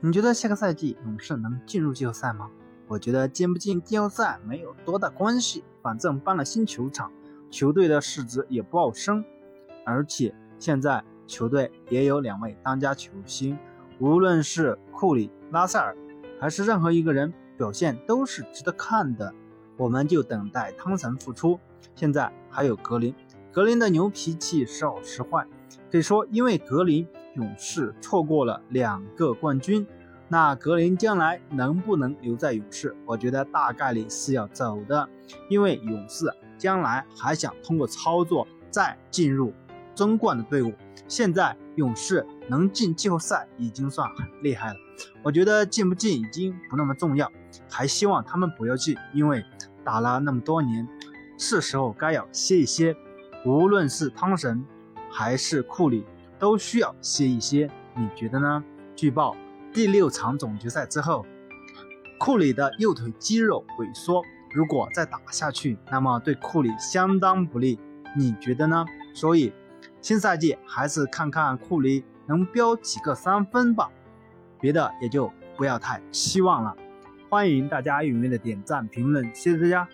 你觉得下个赛季勇士能进入季后赛吗？我觉得进不进季后赛没有多大关系，反正搬了新球场，球队的市值也不好升，而且现在球队也有两位当家球星，无论是库里、拉塞尔，还是任何一个人，表现都是值得看的。我们就等待汤神复出。现在还有格林，格林的牛脾气时好时坏，可以说因为格林，勇士错过了两个冠军。那格林将来能不能留在勇士？我觉得大概率是要走的，因为勇士将来还想通过操作再进入争冠的队伍。现在勇士能进季后赛已经算很厉害了，我觉得进不进已经不那么重要，还希望他们不要进，因为打了那么多年，是时候该要歇一歇。无论是汤神还是库里，都需要歇一歇，你觉得呢？据报。第六场总决赛之后，库里的右腿肌肉萎缩，如果再打下去，那么对库里相当不利。你觉得呢？所以新赛季还是看看库里能飙几个三分吧，别的也就不要太期望了。欢迎大家踊跃的点赞评论，谢谢大家。